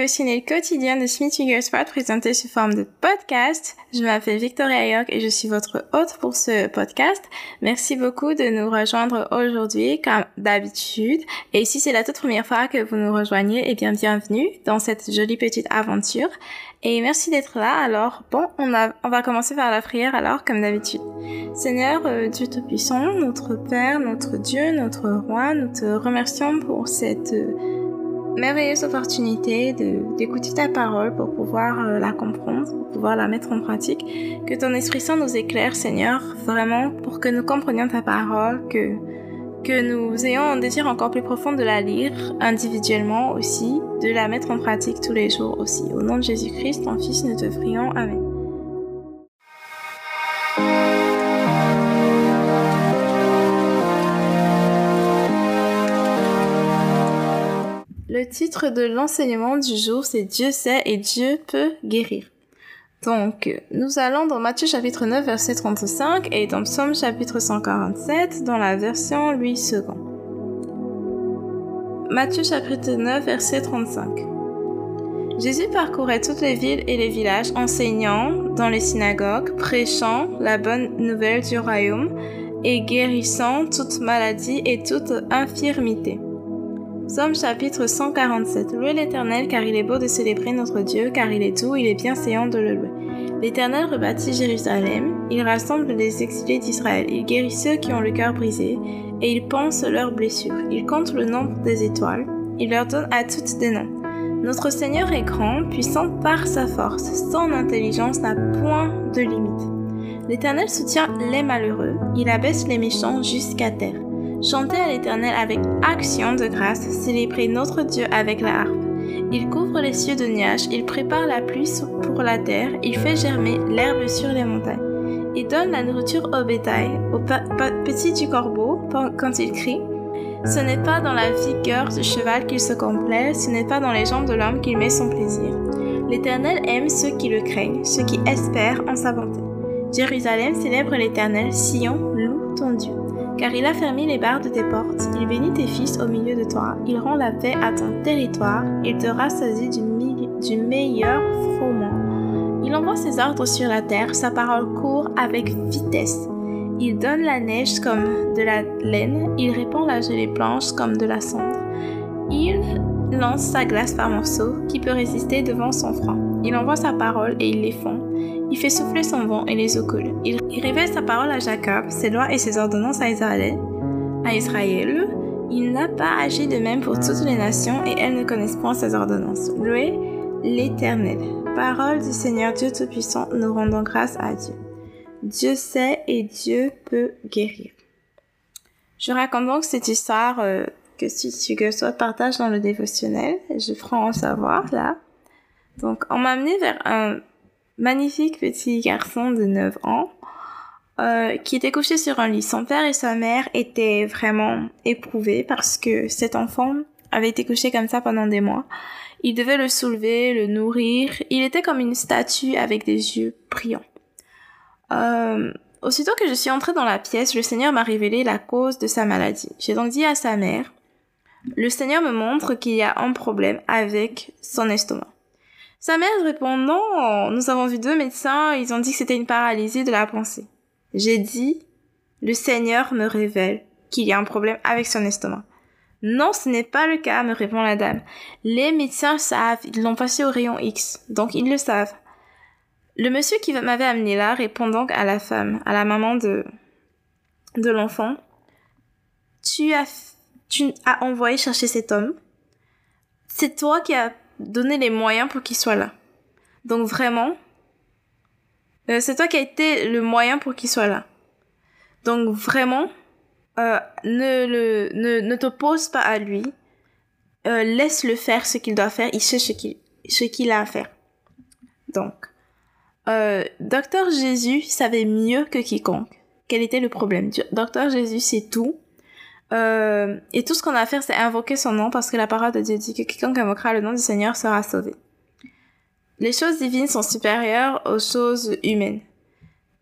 Dévotionnel quotidien de Smith Wigglesworth présenté sous forme de podcast. Je m'appelle Victoria York et je suis votre hôte pour ce podcast. Merci beaucoup de nous rejoindre aujourd'hui comme d'habitude. Et si c'est la toute première fois que vous nous rejoignez, eh bien bienvenue dans cette jolie petite aventure. Et merci d'être là. Alors bon, on, a, on va commencer par la prière alors comme d'habitude. Seigneur euh, Dieu Tout-Puissant, notre Père, notre Dieu, notre Roi, nous te remercions pour cette... Euh, merveilleuse opportunité d'écouter ta parole pour pouvoir euh, la comprendre, pour pouvoir la mettre en pratique. Que ton Esprit Saint nous éclaire, Seigneur, vraiment pour que nous comprenions ta parole, que, que nous ayons un désir encore plus profond de la lire individuellement aussi, de la mettre en pratique tous les jours aussi. Au nom de Jésus-Christ, ton Fils, nous te prions. Amen. Le titre de l'enseignement du jour, c'est Dieu sait et Dieu peut guérir. Donc, nous allons dans Matthieu chapitre 9, verset 35 et dans Psaume chapitre 147 dans la version Louis II. Matthieu chapitre 9, verset 35. Jésus parcourait toutes les villes et les villages, enseignant dans les synagogues, prêchant la bonne nouvelle du royaume et guérissant toute maladie et toute infirmité. Psaume chapitre 147. Louez l'Éternel car il est beau de célébrer notre Dieu, car il est doux, il est bienséant de le louer. L'Éternel rebâtit Jérusalem, il rassemble les exilés d'Israël, il guérit ceux qui ont le cœur brisé, et il pense leurs blessures. Il compte le nombre des étoiles, il leur donne à toutes des noms. Notre Seigneur est grand, puissant par sa force, son intelligence n'a point de limite. L'Éternel soutient les malheureux, il abaisse les méchants jusqu'à terre. Chantez à l'Éternel avec action de grâce, célébrez notre Dieu avec la harpe. Il couvre les cieux de nuages, il prépare la pluie pour la terre, il fait germer l'herbe sur les montagnes. Il donne la nourriture au bétail, au petit du corbeau quand il crie. Ce n'est pas dans la vigueur du cheval qu'il se complaît, ce n'est pas dans les jambes de l'homme qu'il met son plaisir. L'Éternel aime ceux qui le craignent, ceux qui espèrent en sa bonté. Jérusalem célèbre l'Éternel, Sion loue ton Dieu car il a fermé les barres de tes portes, il bénit tes fils au milieu de toi, il rend la paix à ton territoire, il te rassasie du, meilleur froment. Il envoie ses ordres sur la terre, sa parole court avec vitesse. Il donne la neige comme de la laine, il répand la gelée blanche comme de la cendre. Il lance sa glace par morceaux qui peut résister devant son froid. Il envoie sa parole et il les fond. Il fait souffler son vent et les eaux coulent. Il, révèle sa parole à Jacob, ses lois et ses ordonnances à Israël. À Israël, il n'a pas agi de même pour toutes les nations et elles ne connaissent point ses ordonnances. Louez l'Éternel. Parole du Seigneur Dieu Tout-Puissant, nous rendons grâce à Dieu. Dieu sait et Dieu peut guérir. Je raconte donc cette histoire euh, que si tu soit partage dans le dévotionnel. Je ferai en savoir là. Donc, on m'a amené vers un magnifique petit garçon de 9 ans euh, qui était couché sur un lit. Son père et sa mère étaient vraiment éprouvés parce que cet enfant avait été couché comme ça pendant des mois. Il devait le soulever, le nourrir. Il était comme une statue avec des yeux brillants. Euh, aussitôt que je suis entrée dans la pièce, le Seigneur m'a révélé la cause de sa maladie. J'ai donc dit à sa mère, le Seigneur me montre qu'il y a un problème avec son estomac. Sa mère répond non, nous avons vu deux médecins, ils ont dit que c'était une paralysie de la pensée. J'ai dit, le Seigneur me révèle qu'il y a un problème avec son estomac. Non, ce n'est pas le cas, me répond la dame. Les médecins savent, ils l'ont passé au rayon X, donc ils le savent. Le monsieur qui m'avait amené là répond donc à la femme, à la maman de, de l'enfant. Tu as, tu as envoyé chercher cet homme. C'est toi qui as donner les moyens pour qu'il soit là. Donc vraiment, euh, c'est toi qui as été le moyen pour qu'il soit là. Donc vraiment, euh, ne le ne, ne t'oppose pas à lui. Euh, laisse-le faire ce qu'il doit faire. Il sait ce qu'il ce qu'il a à faire. Donc, Docteur Jésus savait mieux que quiconque quel était le problème. Docteur Jésus sait tout. Euh, et tout ce qu'on a à faire, c'est invoquer son nom parce que la parole de Dieu dit que quiconque invoquera le nom du Seigneur sera sauvé. Les choses divines sont supérieures aux choses humaines.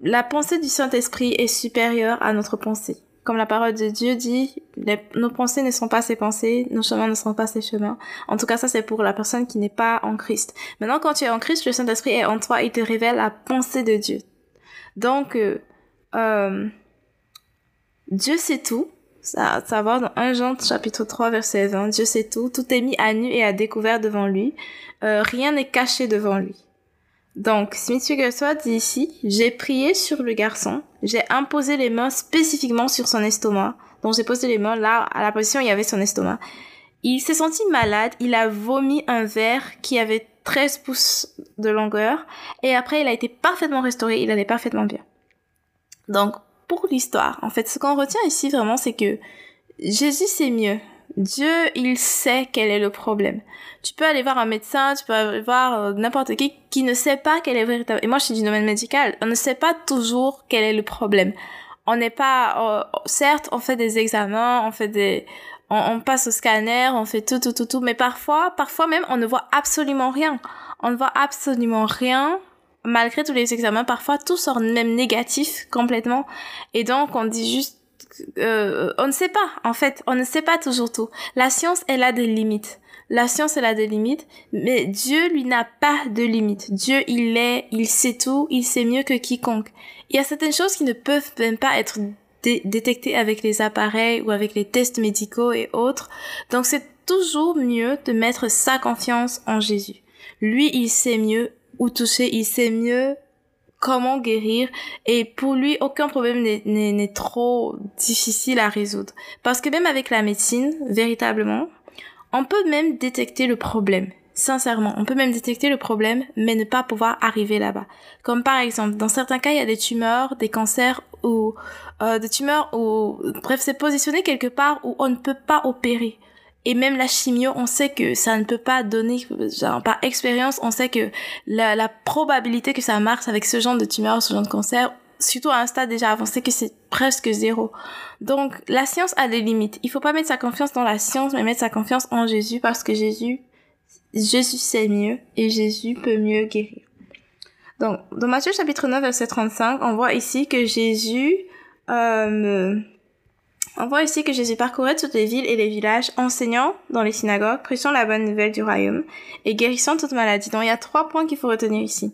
La pensée du Saint-Esprit est supérieure à notre pensée. comme la parole de Dieu dit, nos pensées ne sont pas ses pensées, nos chemins ne sont pas ses chemins. En tout cas, ça c'est pour la personne qui n'est pas en Christ. Maintenant, quand tu es en Christ, le Saint-Esprit est en toi, il te révèle la pensée de Dieu. Donc, euh, euh Dieu sait tout. Ça, ça va dans 1 Jean chapitre 3 verset 20. Dieu sait tout. Tout est mis à nu et à découvert devant lui. Euh, rien n'est caché devant lui. Donc, Smith Wigglesworth dit ici, j'ai prié sur le garçon, j'ai imposé les mains spécifiquement sur son estomac. Donc, j'ai posé les mains là, à la position où il y avait son estomac. Il s'est senti malade, il a vomi un verre qui avait 13 pouces de longueur, et après, il a été parfaitement restauré, il allait parfaitement bien. Donc, pour l'histoire, en fait, ce qu'on retient ici vraiment, c'est que Jésus c'est mieux. Dieu, il sait quel est le problème. Tu peux aller voir un médecin, tu peux aller voir euh, n'importe qui qui ne sait pas quel est véritable. Et moi, je suis du domaine médical. On ne sait pas toujours quel est le problème. On n'est pas, euh, certes, on fait des examens, on fait des, on, passe au scanner, on fait tout, tout, tout, tout. Mais parfois, parfois même, on ne voit absolument rien. On ne voit absolument rien malgré tous les examens, parfois tout sort même négatif complètement. Et donc on dit juste euh, on ne sait pas, en fait, on ne sait pas toujours tout. La science, elle a des limites. La science, elle a des limites, mais Dieu, lui, n'a pas de limites. Dieu, il est, il sait tout, il sait mieux que quiconque. Il y a certaines choses qui ne peuvent même pas être détectées avec les appareils ou avec les tests médicaux et autres. Donc, c'est toujours mieux de mettre sa confiance en Jésus. Lui, il sait mieux où toucher, il sait mieux comment guérir. Et pour lui aucun problème n'est trop difficile à résoudre. Parce que même avec la médecine véritablement on peut même détecter le problème. Sincèrement on peut même détecter le problème mais ne pas pouvoir arriver là-bas. Comme par exemple dans certains cas il y a des tumeurs des cancers ou euh, des tumeurs ou bref c'est positionné quelque part où on ne peut pas opérer et même la chimio, on sait que ça ne peut pas donner, genre, par expérience, on sait que la, probabilité que ça marche avec ce genre de tumeur, ce genre de cancer, surtout à un stade déjà avancé, que c'est presque zéro. Donc, la science a des limites. Il faut pas mettre sa confiance dans la science, mais mettre sa confiance en Jésus parce que Jésus, Jésus sait mieux et Jésus peut mieux guérir. Donc, dans Matthieu chapitre 9, verset 35, on voit ici que Jésus, euh, on voit ici que Jésus parcourait toutes les villes et les villages, enseignant dans les synagogues, prêchant la bonne nouvelle du royaume et guérissant toute maladie. Donc il y a trois points qu'il faut retenir ici.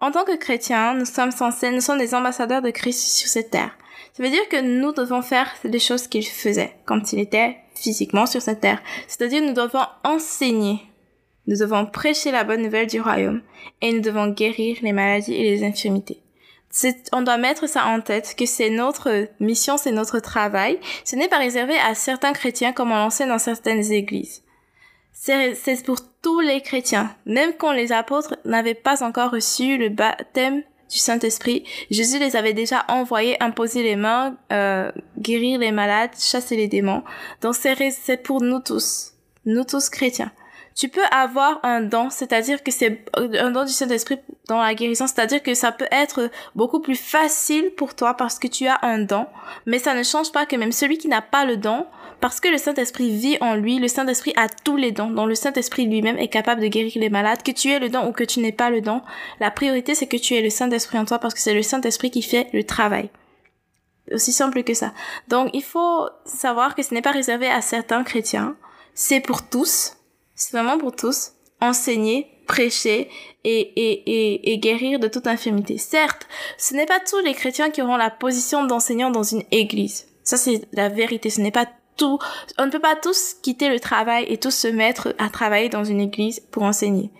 En tant que chrétiens, nous sommes censés, nous sommes des ambassadeurs de Christ sur cette terre. Ça veut dire que nous devons faire les choses qu'il faisait quand il était physiquement sur cette terre. C'est-à-dire nous devons enseigner. Nous devons prêcher la bonne nouvelle du royaume et nous devons guérir les maladies et les infirmités on doit mettre ça en tête que c'est notre mission, c'est notre travail. Ce n'est pas réservé à certains chrétiens comme on l'enseigne dans certaines églises. C'est pour tous les chrétiens. Même quand les apôtres n'avaient pas encore reçu le baptême du Saint-Esprit, Jésus les avait déjà envoyés imposer les mains, euh, guérir les malades, chasser les démons. Donc c'est pour nous tous, nous tous chrétiens tu peux avoir un don, c'est-à-dire que c'est un don du Saint-Esprit dans la guérison, c'est-à-dire que ça peut être beaucoup plus facile pour toi parce que tu as un don, mais ça ne change pas que même celui qui n'a pas le don, parce que le Saint-Esprit vit en lui, le Saint-Esprit a tous les dons, dont le Saint-Esprit lui-même est capable de guérir les malades, que tu aies le don ou que tu n'aies pas le don, la priorité c'est que tu aies le Saint-Esprit en toi parce que c'est le Saint-Esprit qui fait le travail. Aussi simple que ça. Donc il faut savoir que ce n'est pas réservé à certains chrétiens, c'est pour tous, c'est vraiment pour tous. Enseigner, prêcher et, et, et, et guérir de toute infirmité. Certes, ce n'est pas tous les chrétiens qui auront la position d'enseignant dans une église. Ça, c'est la vérité. Ce n'est pas tout. On ne peut pas tous quitter le travail et tous se mettre à travailler dans une église pour enseigner.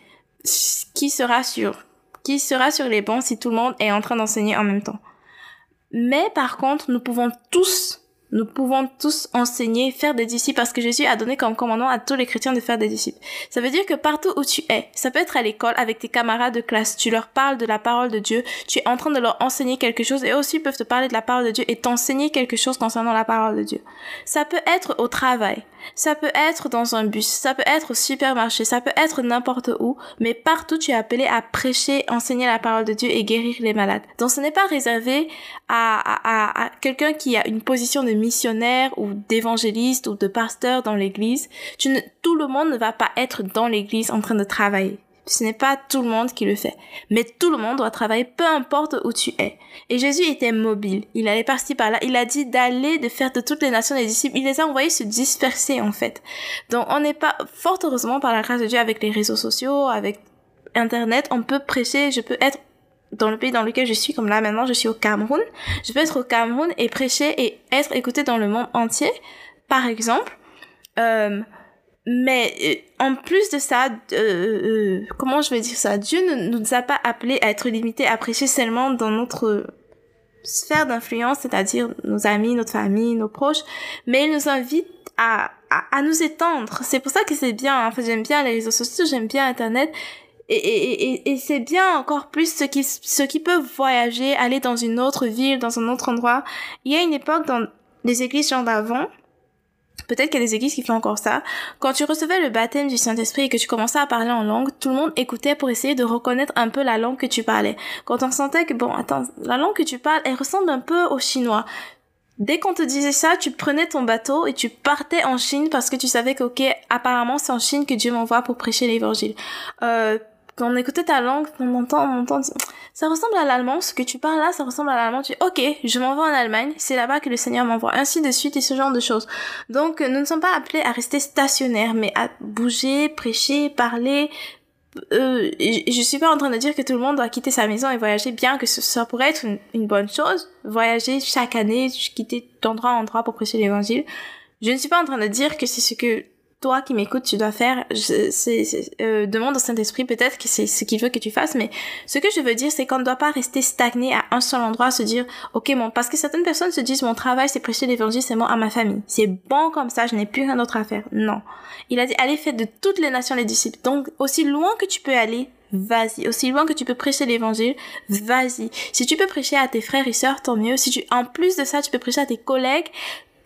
Qui sera sûr? Qui sera sur les bancs si tout le monde est en train d'enseigner en même temps? Mais par contre, nous pouvons tous nous pouvons tous enseigner, faire des disciples parce que Jésus a donné comme commandement à tous les chrétiens de faire des disciples. Ça veut dire que partout où tu es, ça peut être à l'école avec tes camarades de classe, tu leur parles de la parole de Dieu, tu es en train de leur enseigner quelque chose et aussi peuvent te parler de la parole de Dieu et t'enseigner quelque chose concernant la parole de Dieu. Ça peut être au travail, ça peut être dans un bus, ça peut être au supermarché, ça peut être n'importe où, mais partout tu es appelé à prêcher, enseigner la parole de Dieu et guérir les malades. Donc ce n'est pas réservé à, à, à, quelqu'un qui a une position de missionnaire ou d'évangéliste ou de pasteur dans l'église. Tout le monde ne va pas être dans l'église en train de travailler. Ce n'est pas tout le monde qui le fait. Mais tout le monde doit travailler, peu importe où tu es. Et Jésus était mobile. Il allait par-ci par-là. Il a dit d'aller, de faire de toutes les nations des disciples. Il les a envoyés se disperser, en fait. Donc, on n'est pas, fort heureusement, par la grâce de Dieu, avec les réseaux sociaux, avec Internet, on peut prêcher, je peux être dans le pays dans lequel je suis, comme là maintenant je suis au Cameroun, je peux être au Cameroun et prêcher et être écouté dans le monde entier, par exemple. Euh, mais euh, en plus de ça, euh, euh, comment je vais dire ça? Dieu ne nous a pas appelés à être limités à prêcher seulement dans notre sphère d'influence, c'est-à-dire nos amis, notre famille, nos proches, mais il nous invite à, à, à nous étendre. C'est pour ça que c'est bien. En fait, j'aime bien les réseaux sociaux, j'aime bien Internet. Et, et, et, et c'est bien encore plus ceux qui, ceux qui peuvent voyager, aller dans une autre ville, dans un autre endroit. Il y a une époque dans les églises genre d'avant, Peut-être qu'il y a des églises qui font encore ça. Quand tu recevais le baptême du Saint-Esprit et que tu commençais à parler en langue, tout le monde écoutait pour essayer de reconnaître un peu la langue que tu parlais. Quand on sentait que, bon, attends, la langue que tu parles, elle ressemble un peu au chinois. Dès qu'on te disait ça, tu prenais ton bateau et tu partais en Chine parce que tu savais que, ok, apparemment c'est en Chine que Dieu m'envoie pour prêcher l'évangile. Euh, quand on écoutait ta langue, on entend, on entend, ça ressemble à l'allemand, ce que tu parles là, ça ressemble à l'allemand, tu dis, ok, je m'envoie en Allemagne, c'est là-bas que le Seigneur m'envoie, ainsi de suite et ce genre de choses. Donc, nous ne sommes pas appelés à rester stationnaires, mais à bouger, prêcher, parler, euh, je suis pas en train de dire que tout le monde doit quitter sa maison et voyager, bien que ça pourrait être une, une bonne chose, voyager chaque année, quitter d'endroit en endroit pour prêcher l'évangile. Je ne suis pas en train de dire que c'est ce que toi qui m'écoutes, tu dois faire, c'est, euh, demande au Saint-Esprit peut-être que c'est ce qu'il veut que tu fasses, mais ce que je veux dire, c'est qu'on ne doit pas rester stagné à un seul endroit, se dire, ok, bon, parce que certaines personnes se disent, mon travail, c'est prêcher l'évangile seulement à ma famille. C'est bon comme ça, je n'ai plus rien d'autre à faire. Non. Il a dit, allez, faites de toutes les nations les disciples. Donc, aussi loin que tu peux aller, vas-y. Aussi loin que tu peux prêcher l'évangile, vas-y. Si tu peux prêcher à tes frères et sœurs, tant mieux. Si tu, en plus de ça, tu peux prêcher à tes collègues,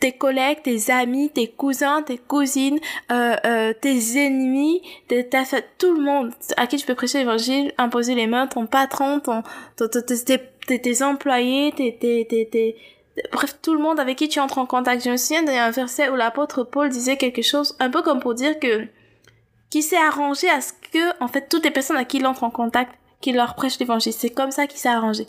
tes collègues, tes amis, tes cousins, tes cousines, euh, euh, tes ennemis, tes, ta, tout le monde à qui tu peux prêcher l'évangile, imposer les mains, ton patron, ton, ton, tes, tes, employés, tes, tes, tes, bref, tout le monde avec qui tu entres en contact. Je me souviens d'un verset où l'apôtre Paul disait quelque chose un peu comme pour dire que, qui s'est arrangé à ce que, en fait, toutes les personnes à qui il entre en contact, qu'il leur prêche l'évangile. C'est comme ça qu'il s'est arrangé.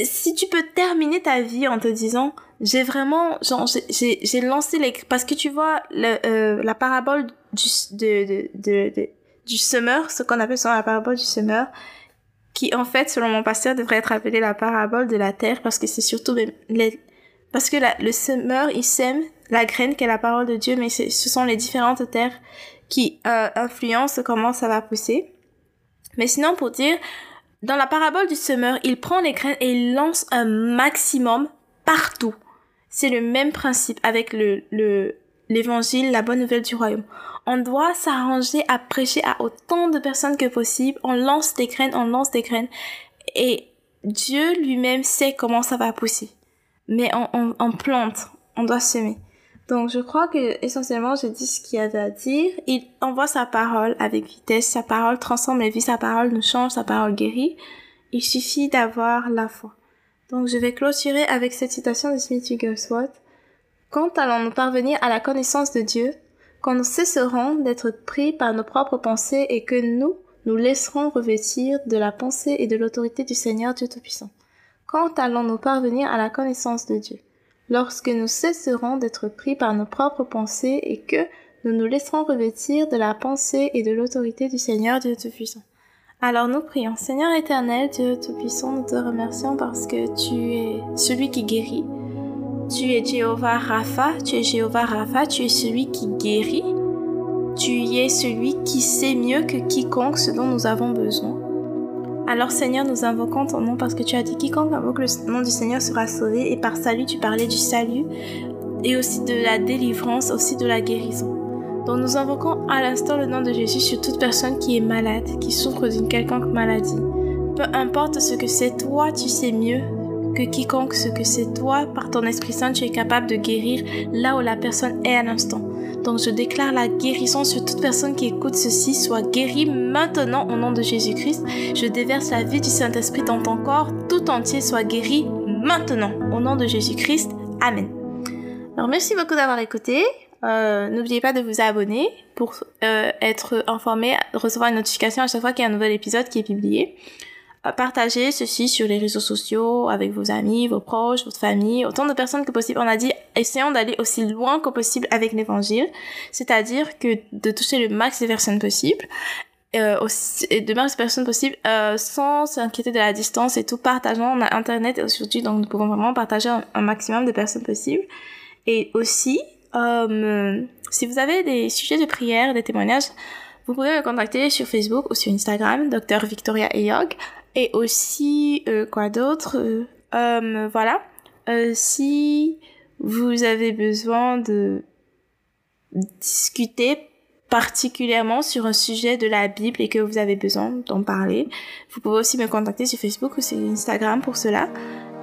Si tu peux terminer ta vie en te disant, j'ai vraiment j'ai j'ai lancé les parce que tu vois le, euh, la parabole du de, de, de, du semeur ce qu'on appelle souvent la parabole du semeur qui en fait selon mon pasteur devrait être appelée la parabole de la terre parce que c'est surtout les parce que le semeur il sème la graine qui est la parole de Dieu mais ce sont les différentes terres qui euh, influencent comment ça va pousser. Mais sinon pour dire dans la parabole du semeur il prend les graines et il lance un maximum partout c'est le même principe avec le, le, l'évangile, la bonne nouvelle du royaume. On doit s'arranger à prêcher à autant de personnes que possible. On lance des graines, on lance des graines. Et Dieu lui-même sait comment ça va pousser. Mais on, on, plante, on doit semer. Donc je crois que essentiellement j'ai dit ce qu'il y avait à dire. Il envoie sa parole avec vitesse. Sa parole transforme les vies. Sa parole nous change. Sa parole guérit. Il suffit d'avoir la foi. Donc je vais clôturer avec cette citation de Smith Wigglesworth. Quand allons-nous parvenir à la connaissance de Dieu? Quand nous cesserons d'être pris par nos propres pensées et que nous nous laisserons revêtir de la pensée et de l'autorité du Seigneur Dieu Tout-Puissant? Quand allons-nous parvenir à la connaissance de Dieu? Lorsque nous cesserons d'être pris par nos propres pensées et que nous nous laisserons revêtir de la pensée et de l'autorité du Seigneur Dieu Tout-Puissant. Alors nous prions. Seigneur éternel, Dieu Tout-Puissant, nous te remercions parce que tu es celui qui guérit. Tu es Jéhovah Rapha, tu es Jéhovah Rapha, tu es celui qui guérit. Tu es celui qui sait mieux que quiconque ce dont nous avons besoin. Alors Seigneur, nous invoquons ton nom parce que tu as dit quiconque invoque le nom du Seigneur sera sauvé et par salut tu parlais du salut et aussi de la délivrance, aussi de la guérison. Donc nous invoquons à l'instant le nom de Jésus sur toute personne qui est malade, qui souffre d'une quelconque maladie. Peu importe ce que c'est, toi tu sais mieux que quiconque ce que c'est toi, par ton Esprit Saint, tu es capable de guérir là où la personne est à l'instant. Donc je déclare la guérison sur toute personne qui écoute ceci, soit guérie maintenant au nom de Jésus-Christ. Je déverse la vie du Saint-Esprit dans ton corps tout entier, soit guéri maintenant au nom de Jésus-Christ. Amen. Alors merci beaucoup d'avoir écouté. Euh, N'oubliez pas de vous abonner pour euh, être informé, recevoir une notification à chaque fois qu'il y a un nouvel épisode qui est publié. Euh, partagez ceci sur les réseaux sociaux avec vos amis, vos proches, votre famille, autant de personnes que possible. On a dit, essayons d'aller aussi loin que possible avec l'évangile, c'est-à-dire que de toucher le max de personnes possible. Euh, aussi, de max de personnes possible euh, sans s'inquiéter de la distance et tout partageant on a internet aujourd'hui donc nous pouvons vraiment partager un, maximum de personnes possible et aussi euh, si vous avez des sujets de prière des témoignages vous pouvez me contacter sur Facebook ou sur Instagram, Dr Victoria Eyog. Et aussi, euh, quoi d'autre euh, euh, Voilà. Euh, si vous avez besoin de discuter particulièrement sur un sujet de la Bible et que vous avez besoin d'en parler, vous pouvez aussi me contacter sur Facebook ou sur Instagram pour cela.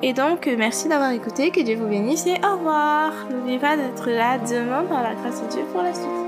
Et donc, merci d'avoir écouté, que Dieu vous bénisse et au revoir. N'oubliez pas d'être là demain par la grâce de Dieu pour la suite.